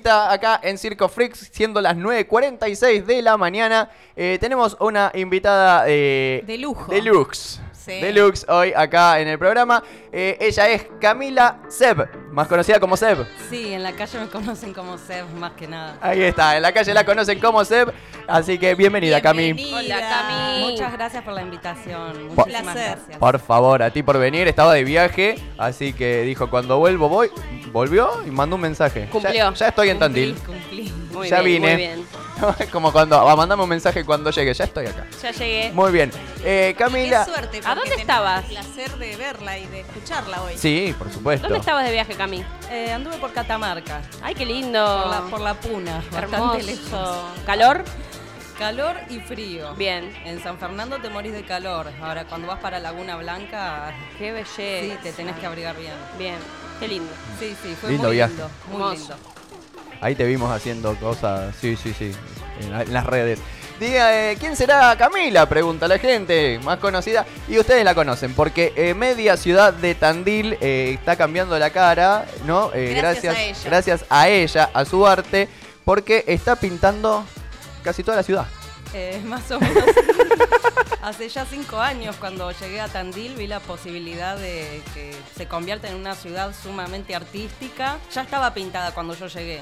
entrevista acá en Circo Freaks, siendo las 9.46 de la mañana. Eh, tenemos una invitada eh, De lujo. Deluxe. Sí. Deluxe hoy acá en el programa. Eh, ella es Camila Seb, más conocida como Seb. Sí, en la calle me conocen como Seb más que nada. Ahí está, en la calle la conocen como Seb. Así que bienvenida, Cami. Bienvenida. Hola, Cami. Muchas gracias por la invitación. Muchísimas Placer. gracias. Por favor, a ti por venir. Estaba de viaje, así que dijo, cuando vuelvo voy. Volvió y mandó un mensaje. Cumplió. Ya, estoy en Cumplí, Tandil. cumplí. Muy Ya bien, vine. Muy bien. Como cuando, ah, mandame un mensaje cuando llegue. Ya estoy acá. Ya llegué. Muy bien. Eh, Camila. Qué suerte. ¿A dónde estabas? El placer de verla y de escucharla hoy. Sí, por supuesto. ¿Dónde estabas de viaje, Cami? Eh, anduve por Catamarca, Ay, qué lindo. por, la, por la Puna, bastante lejos. Hermoso. ¿Calor? Calor y frío. Bien. En San Fernando te morís de calor. Ahora, cuando vas para Laguna Blanca, Qué belleza. sí, te tenés que abrigar bien. Bien. Qué lindo. Sí, sí, fue Lindo muy viaje. lindo. Muy lindo. Ahí te vimos haciendo cosas. Sí, sí, sí. En, la- en las redes. Diga, eh, ¿quién será Camila? Pregunta la gente, más conocida. Y ustedes la conocen, porque eh, media ciudad de Tandil eh, está cambiando la cara, ¿no? Eh, Gracias a ella. gracias a ella, a su arte, porque está pintando casi toda la ciudad. Eh, más o menos. Hace ya cinco años, cuando llegué a Tandil, vi la posibilidad de que se convierta en una ciudad sumamente artística. Ya estaba pintada cuando yo llegué.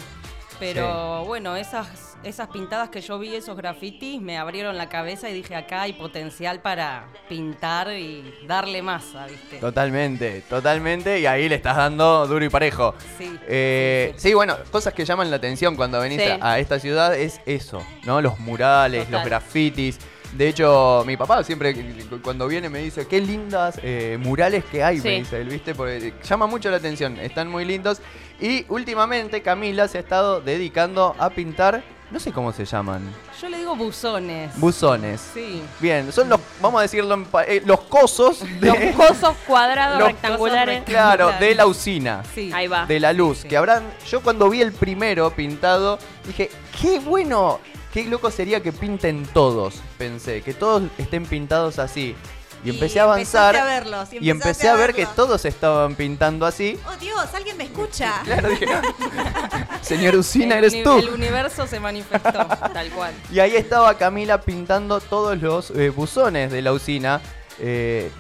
Pero bueno, esas, esas pintadas que yo vi, esos grafitis, me abrieron la cabeza y dije, acá hay potencial para pintar y darle masa, ¿viste? Totalmente, totalmente. Y ahí le estás dando duro y parejo. Sí. Eh, sí, bueno, cosas que llaman la atención cuando venís a, a esta ciudad es eso, ¿no? Los murales, Total. los grafitis. De hecho, mi papá siempre cu- cuando viene me dice, qué lindas eh, murales que hay, Sí. me dice él, ¿viste? Porque llama mucho la atención, están muy lindos. Y últimamente Camila se ha estado dedicando a pintar, no sé cómo se llaman, Yo le digo buzones. buzones. sí. Bien, son los, vamos a decirlo, en pa- eh, los cosos de... Los cosos cuadrados los rectangulares. cosos Claro, de la usina. Sí. Ahí va. de la luz. Sí. Que habrán. Yo cuando vi el primero pintado, dije, qué bueno, qué loco sería que pinten todos. Pensé, que todos estén pintados así. Y, empecé a avanzar. empezaste a verlos, y empecé a ver que verlos. todos estaban pintando así. Oh Dios, alguien me escucha. Claro, dije, señor Usina, el, eres tú. el universo se manifestó. Tal cual. Y ahí estaba Camila pintando todos los eh, buzones de la usina. Eh,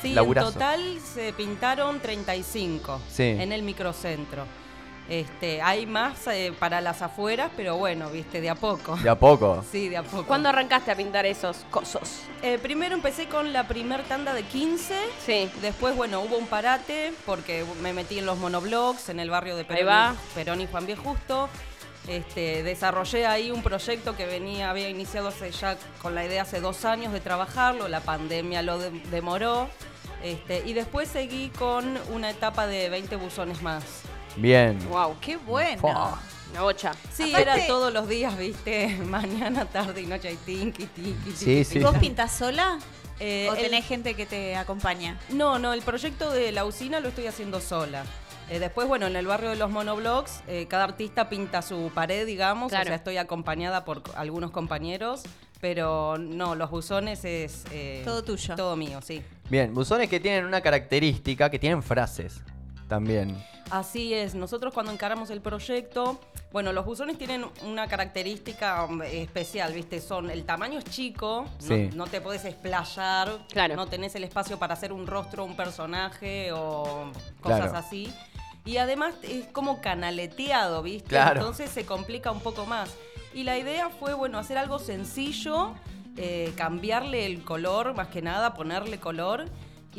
Sí, Laburazo. en total se pintaron 35 Sí. en el microcentro. Este, hay más eh, para las afueras, pero bueno, viste, de a poco. de a poco. Sí, de a poco. ¿Cuándo arrancaste a pintar esos cosos? Eh, primero empecé con la primer tanda de 15. Sí. Después, bueno, hubo un parate porque me metí en los monoblogs en el barrio de Perón, va. Perón y Juan B. Justo. Este, desarrollé ahí un proyecto que venía, había iniciado hace ya con la idea hace dos años de trabajarlo, la pandemia lo de- demoró. Este, y después seguí con una etapa de 20 buzones más. Bien. Wow. Qué bueno. Fua. Una bocha. Sí, Aparte- era todos los días, viste, mañana, tarde y noche, y tinky, tinky, tinky. Sí, sí. ¿Vos pintás sola? Eh, ¿O el- tenés gente que te acompaña? No, no, el proyecto de la usina lo estoy haciendo sola. Eh, después, bueno, en el barrio de los monoblogs, eh, cada artista pinta su pared, digamos. Claro. O sea, estoy acompañada por algunos compañeros, pero no, los buzones es... eh, Todo tuyo. Todo mío, sí. Bien, buzones que tienen una característica, que tienen frases también. Así es, nosotros cuando encaramos el proyecto, bueno, los buzones tienen una característica um, especial, ¿viste? Son, el tamaño es chico, no- Sí. no, te puedes explayar, Claro. no tenés el espacio para hacer un rostro, un personaje o cosas Claro. así. Y además es como canaleteado, ¿viste? Claro. Entonces se complica un poco más. Y la idea fue, bueno, hacer algo sencillo, eh, cambiarle el color, más que nada, ponerle color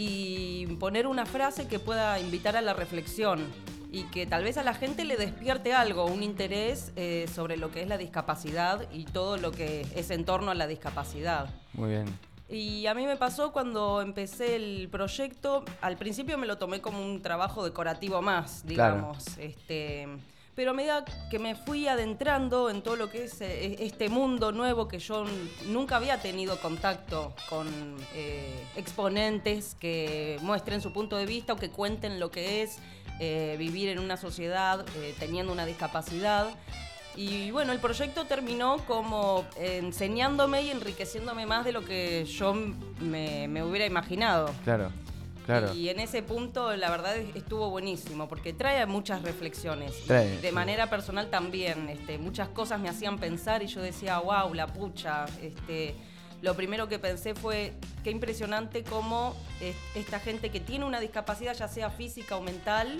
y poner una frase que pueda invitar a la reflexión y que tal vez a la gente le despierte algo, un interés eh, sobre lo que es la discapacidad y todo lo que es en torno a la discapacidad. Muy bien. Y a mí me pasó cuando empecé el proyecto, al principio me lo tomé como un trabajo decorativo más, Claro. digamos. Este, pero a medida que me fui adentrando en todo lo que es eh, este mundo nuevo que yo nunca había tenido contacto con eh, exponentes que muestren su punto de vista o que cuenten lo que es eh, vivir en una sociedad eh, teniendo una discapacidad. Y bueno, el proyecto terminó como enseñándome y enriqueciéndome más de lo que yo me hubiera imaginado. Claro. Claro. Y en ese punto, la verdad, es- estuvo buenísimo, porque trae muchas reflexiones. Trae, de sí. manera personal también. Este, muchas cosas me hacían pensar y yo decía, wow, la pucha. Este, lo primero que pensé fue, qué impresionante cómo esta gente que tiene una discapacidad, ya sea física o mental,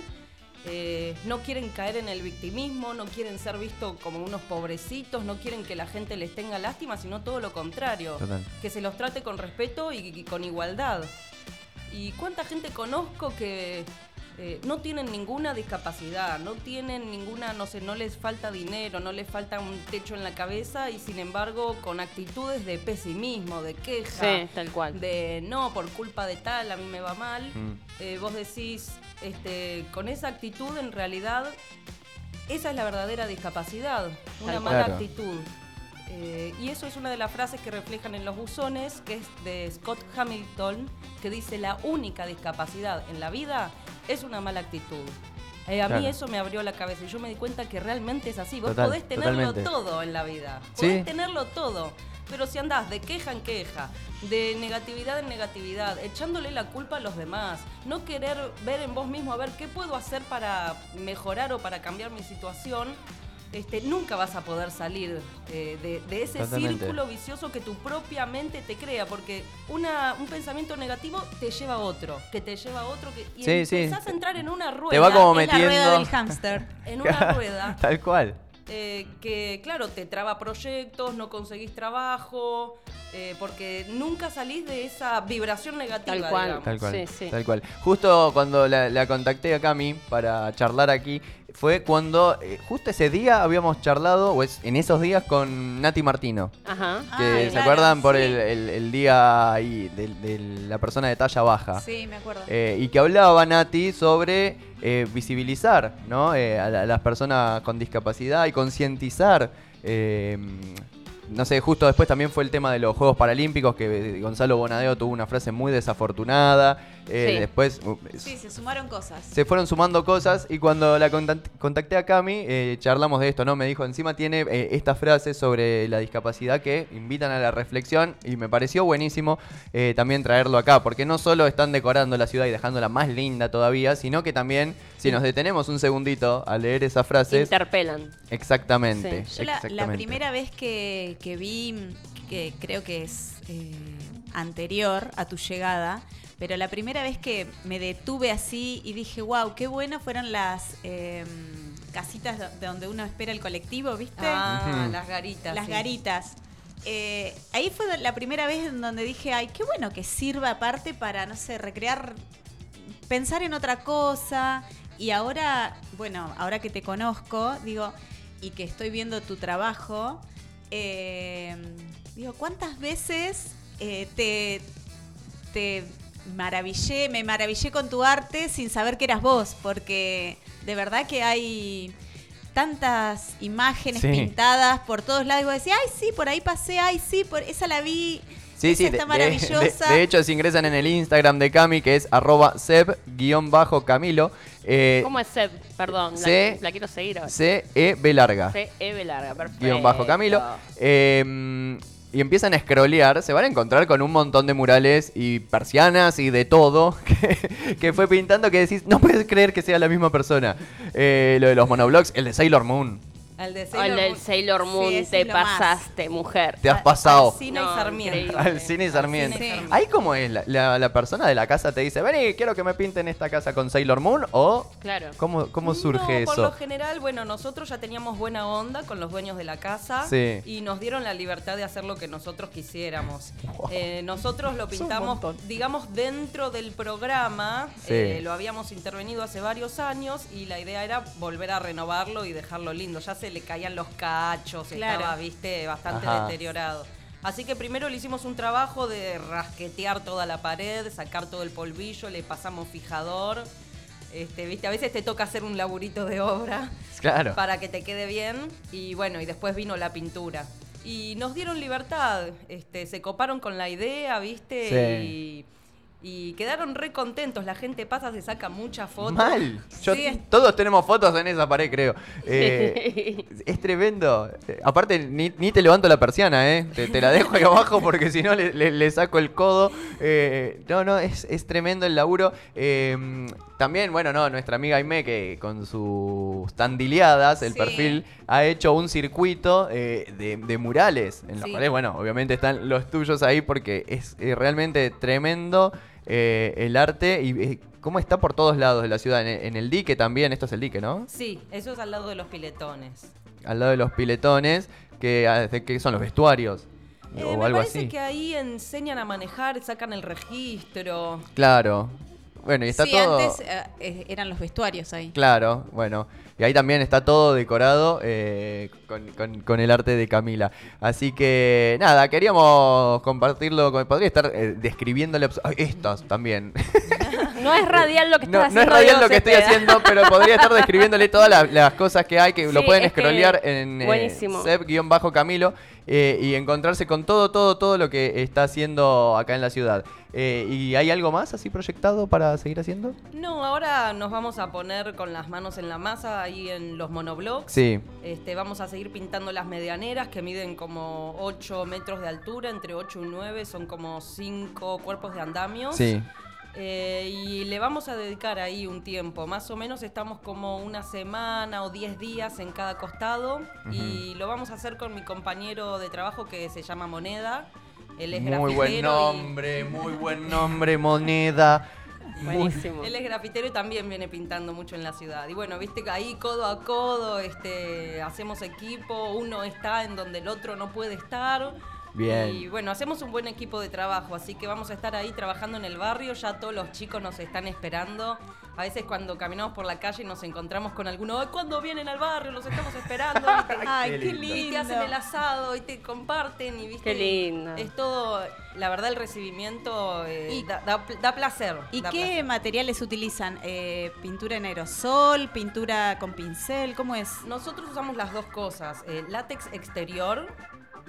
eh, no quieren caer en el victimismo, no quieren ser vistos como unos pobrecitos, no quieren que la gente les tenga lástima, sino todo lo contrario. Total. Que se los trate con respeto y, y con igualdad. ¿Y cuánta gente conozco que eh, no tienen ninguna discapacidad, no tienen ninguna, no sé, no les falta dinero, no les falta un techo en la cabeza y sin embargo con actitudes de pesimismo, de queja, Sí, tal cual. de no, por culpa de tal, a mí me va mal. Mm. Eh, vos decís, este, con esa actitud en realidad, esa es la verdadera discapacidad, una Tal mala actitud. Eh, y eso es una de las frases que reflejan en los buzones, que es de Scott Hamilton, que dice la única discapacidad en la vida es una mala actitud. Eh, a Claro. mí eso me abrió la cabeza y yo me di cuenta que realmente es así. Vos Total, podés tenerlo totalmente. todo en la vida. Sí. Podés tenerlo todo. Pero si andás de queja en queja, de negatividad en negatividad, echándole la culpa a los demás, no querer ver en vos mismo a ver qué puedo hacer para mejorar o para cambiar mi situación, este, nunca vas a poder salir eh, de, de ese Totalmente. círculo vicioso que tu propia mente te crea, porque una, un pensamiento negativo te lleva a otro, que te lleva a otro, que, y Sí, sí. empezás a entrar en una rueda. Te va como Es la rueda metiendo. del hámster. En una rueda Tal cual. eh, que, claro, te traba proyectos, no conseguís trabajo, eh, porque nunca salís de esa vibración negativa. Tal cual. digamos. Tal cual. Sí, sí. Tal cual. Justo cuando la, la contacté a Cami para charlar aquí, fue cuando eh, justo ese día habíamos charlado, o es, en esos días, con Nati Martino. Ajá. Que se claro, acuerdan por el, el- el día ahí de, de la persona de talla baja. Sí, me acuerdo. Eh, y que hablaba Nati sobre eh, visibilizar ¿no? Eh, a, la- a las personas con discapacidad y concientizar. eh, no sé, justo después también fue el tema de los Juegos Paralímpicos, que Gonzalo Bonadeo tuvo una frase muy desafortunada. eh, Sí. Después uh, sí, se sumaron cosas. se fueron sumando cosas y cuando la contact- contacté a Cami, eh, charlamos de esto, ¿no? Me dijo, encima tiene eh, estas frases sobre la discapacidad que invitan a la reflexión y me pareció buenísimo eh, también traerlo acá, porque no solo están decorando la ciudad y dejándola más linda todavía, sino que también, si nos detenemos un segundito a leer esas frases, Interpelan. exactamente. Yo la, primera vez que, que vi, que creo que es eh, anterior a tu llegada, pero la primera vez que me detuve así y dije, wow, qué bueno fueron las eh, casitas de donde uno espera el colectivo, ¿viste? Ah, las garitas. las sí. garitas. Eh, ahí fue la primera vez en donde dije, ay, qué bueno que sirva aparte para, no sé, recrear, pensar en otra cosa. Y ahora, bueno, ahora que te conozco, digo, y que estoy viendo tu trabajo, eh, digo, ¿cuántas veces eh, te, te maravillé, me maravillé con tu arte sin saber que eras vos? Porque de verdad que hay tantas imágenes Sí. pintadas por todos lados. Y vos decís, ay, sí, por ahí pasé, ay, sí, por esa la vi. Sí, sí, está de- maravillosa. de- de hecho, si ingresan en el Instagram de Cami, que es arroba seb-camilo, eh, ¿Cómo es Seb? Perdón, la- C- la, quiero seguir ahora. C-E-B larga. C-E-B larga, perfecto. guion bajo Camilo. Eh, y empiezan a scrollear, se van a encontrar con un montón de murales y persianas y de todo que, que fue pintando que decís, no puedes creer que sea la misma persona. Eh, lo de los monoblogs, el de Sailor Moon. Al de el Sailor del Moon. Sailor Moon, te pasaste, mujer. Te has Al- pasado. Alcina No, y Sarmiento. increíble. Al cine y Sarmiento. Al cine y Sí. Sarmiento. Ahí como es, la, la- la persona de la casa te dice, vení, quiero que me pinten esta casa con Sailor Moon o... Claro. ¿Cómo, cómo surge no, Por eso? lo general, bueno, nosotros ya teníamos buena onda con los dueños de la casa Sí. y nos dieron la libertad de hacer lo que nosotros quisiéramos. Eh, nosotros lo pintamos, digamos, dentro del programa. Sí. Eh, lo habíamos intervenido hace varios años y la idea era volver a renovarlo y dejarlo lindo. Ya se le caían los cachos, Claro. estaba, viste, bastante Ajá. deteriorado. Así que primero le hicimos un trabajo de rasquetear toda la pared, sacar todo el polvillo, le pasamos fijador. Este, viste, a veces te toca hacer un laburito de obra Claro. para que te quede bien y bueno, y después vino la pintura. Y nos dieron libertad, este, se coparon con la idea, ¿viste? Sí. Y, Y quedaron re contentos, la gente pasa, se saca muchas fotos. Mal. Yo- Sí, es- Todos tenemos fotos en esa pared, creo. Eh, es tremendo. Eh, Aparte, ni, ni te levanto la persiana, ¿eh? Te, te la dejo ahí abajo porque si no le, le- le saco el codo. Eh, no, no, es, es tremendo el laburo. Eh, también, bueno, no, nuestra amiga Aime, que con sus tandileadas, el Sí. perfil, ha hecho un circuito de, de murales. En los Sí. cuales, bueno, obviamente están los tuyos ahí porque es realmente tremendo eh, el arte y eh, cómo está por todos lados de la ciudad. En, en el dique también, esto es el dique, ¿no? Sí, eso es al lado de los piletones. Al lado de los piletones, que, ah, que son los vestuarios. Eh, o me algo parece así. que ahí enseñan a manejar, sacan el registro. Claro. Bueno, y está sí, todo. antes eh, eh, eran los vestuarios ahí. Claro, bueno. Y ahí también está todo decorado eh, con, con- con el arte de Camila. Así que nada, queríamos compartirlo. Con, podría estar eh, describiéndole. Ay, estas también. No es radial lo que No, estás no es haciendo. radial lo que estoy haciendo, pero podría estar describiéndole todas las, las cosas que hay, que lo pueden que- scrollear en eh. Seb-Camilo eh, y encontrarse con todo, todo, todo lo que está haciendo acá en la ciudad. Eh, ¿Y hay algo más así proyectado para seguir haciendo? No, ahora nos vamos a poner con las manos en la masa ahí en los monoblocks. Sí, Este, vamos a seguir pintando las medianeras que miden como 8 metros de altura, entre 8 y 9, son como 5 cuerpos de andamio. sí. Eh, y le vamos a dedicar ahí un tiempo. Más o menos estamos como una semana o 10 días en cada costado. Y lo vamos a hacer con mi compañero de trabajo que se llama Moneda. Él es Muy buen y- nombre, muy buen nombre, moneda. Buenísimo. Él es grafitero y también viene pintando mucho en la ciudad. Y bueno, viste que ahí codo a codo, este, hacemos equipo, uno está en donde el otro no puede estar. Bien. Y bueno, hacemos un buen equipo de trabajo, así que vamos a estar ahí trabajando en el barrio, ya todos los chicos nos están esperando. A veces cuando caminamos por la calle nos encontramos con alguno, "Ay, ¿cuándo vienen al barrio? Los estamos esperando. ¿viste? Ay, Qué qué lindo. lindo. Y te hacen el asado y te comparten y viste. Qué lindo. Es todo, la verdad el recibimiento eh, Y- da, da- da placer. ¿Y da qué placer. materiales utilizan? Eh, ¿Pintura en aerosol? ¿Pintura con pincel? ¿Cómo es? Nosotros usamos las dos cosas, eh, látex exterior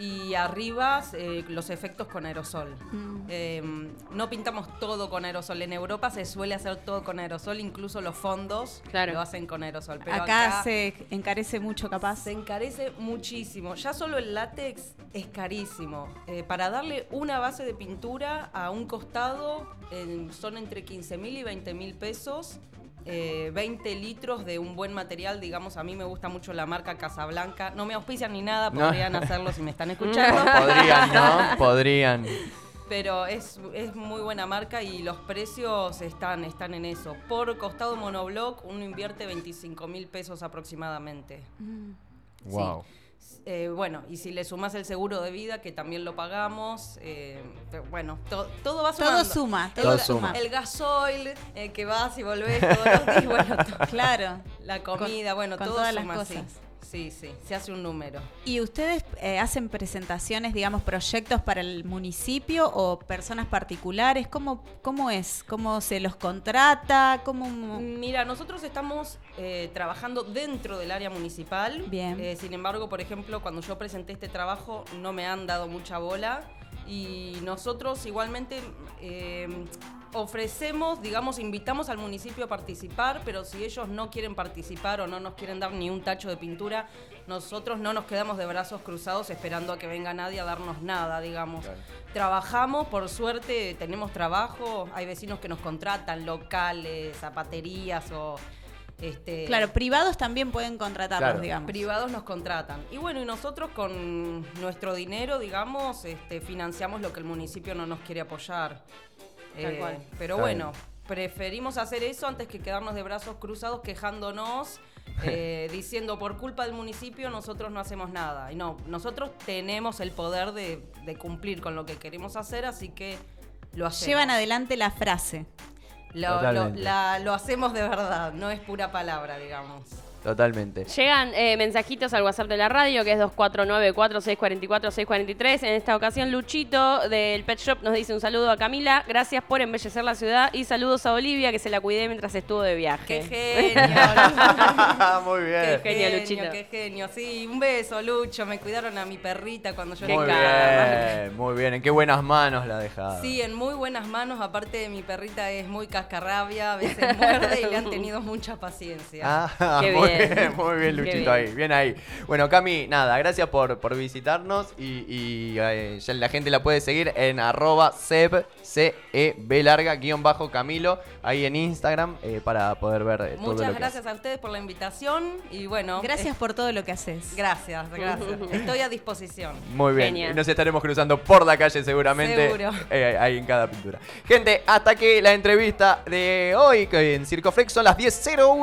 y arriba eh, los efectos con aerosol. Mm. Eh, no pintamos todo con aerosol. En Europa se suele hacer todo con aerosol, incluso los fondos Claro. lo hacen con aerosol. Pero acá, acá, se encarece mucho capaz. se encarece muchísimo. Ya solo el látex es carísimo. Eh, para darle una base de pintura a un costado son entre 15 mil y 20 mil pesos. Eh, 20 litros de un buen material, digamos, a mí me gusta mucho la marca Casablanca. No me auspician ni nada, No. podrían hacerlo si me están escuchando. Podrían, ¿no? Podrían. Pero es, es muy buena marca y los precios están, están en eso. Por costado monoblock, uno invierte 25 mil pesos aproximadamente. Wow. Eh, bueno, y si le sumas el seguro de vida, que también lo pagamos, eh, pero bueno, to- todo va sumando. Todo suma, todo, Todo suma. El gasoil, eh, que vas y volvés todos los días, bueno, Claro. la comida, Con- bueno, con todo todas las suma, sí. cosas. Sí, sí, se hace un número. ¿Y ustedes eh, hacen presentaciones, digamos, proyectos para el municipio o personas particulares? ¿Cómo, cómo es? ¿Cómo se los contrata? ¿Cómo... Mira, nosotros estamos eh, trabajando dentro del área municipal. Bien. Eh, sin embargo, por ejemplo, cuando yo presenté este trabajo no me han dado mucha bola y nosotros igualmente eh, ofrecemos, digamos, invitamos al municipio a participar, pero si ellos no quieren participar o no nos quieren dar ni un tacho de pintura, nosotros no nos quedamos de brazos cruzados esperando a que venga nadie a darnos nada, digamos. Trabajamos, por suerte tenemos trabajo, hay vecinos que nos contratan, locales, zapaterías o... Este, Claro, privados también pueden contratarlos, Claro. digamos. privados nos contratan. Y bueno, y nosotros con nuestro dinero, digamos, este, financiamos lo que el municipio no nos quiere apoyar. Tal Eh, cual. pero Está bueno, preferimos hacer eso antes que quedarnos de brazos cruzados quejándonos, eh, diciendo por culpa del municipio nosotros no hacemos nada. Y no, nosotros tenemos el poder de, de cumplir con lo que queremos hacer, así que lo hacemos. Llevan adelante la frase. Lo, lo- la- lo hacemos de verdad, no es pura palabra, digamos. Totalmente. Llegan eh, mensajitos al WhatsApp de la radio, que es 2494-644-643. En esta ocasión, Luchito del Pet Shop nos dice un saludo a Camila. Gracias por embellecer la ciudad. Y saludos a Olivia, que se la cuidé mientras estuvo de viaje. ¡Qué genio! Muy ¡Qué bien. genio, Luchito. ¡Qué genio! Sí, un beso, Lucho. Me cuidaron a mi perrita cuando yo Qué Muy bien, muy bien. En qué buenas manos la dejada. Sí, en muy buenas manos. Aparte, mi perrita es muy cascarrabia, a veces muerde y le han tenido mucha paciencia. Ah, Qué bien. Bien, muy bien, Luchito bien. ahí, bien ahí. Bueno, Cami, nada, gracias por, por visitarnos y, y, eh, ya la gente la puede seguir en arroba seb, C E B larga, guion bajo Camilo, ahí en Instagram eh, para poder ver eh, todo Muchas lo que gracias a ustedes por la invitación y bueno. Gracias eh, por todo lo que haces. gracias, gracias. Estoy a disposición. Muy bien, Genial. nos estaremos cruzando por la calle seguramente, Seguro. eh, ahí en cada pintura. Gente, hasta que la entrevista de hoy que en Circo Flex son las 10.01.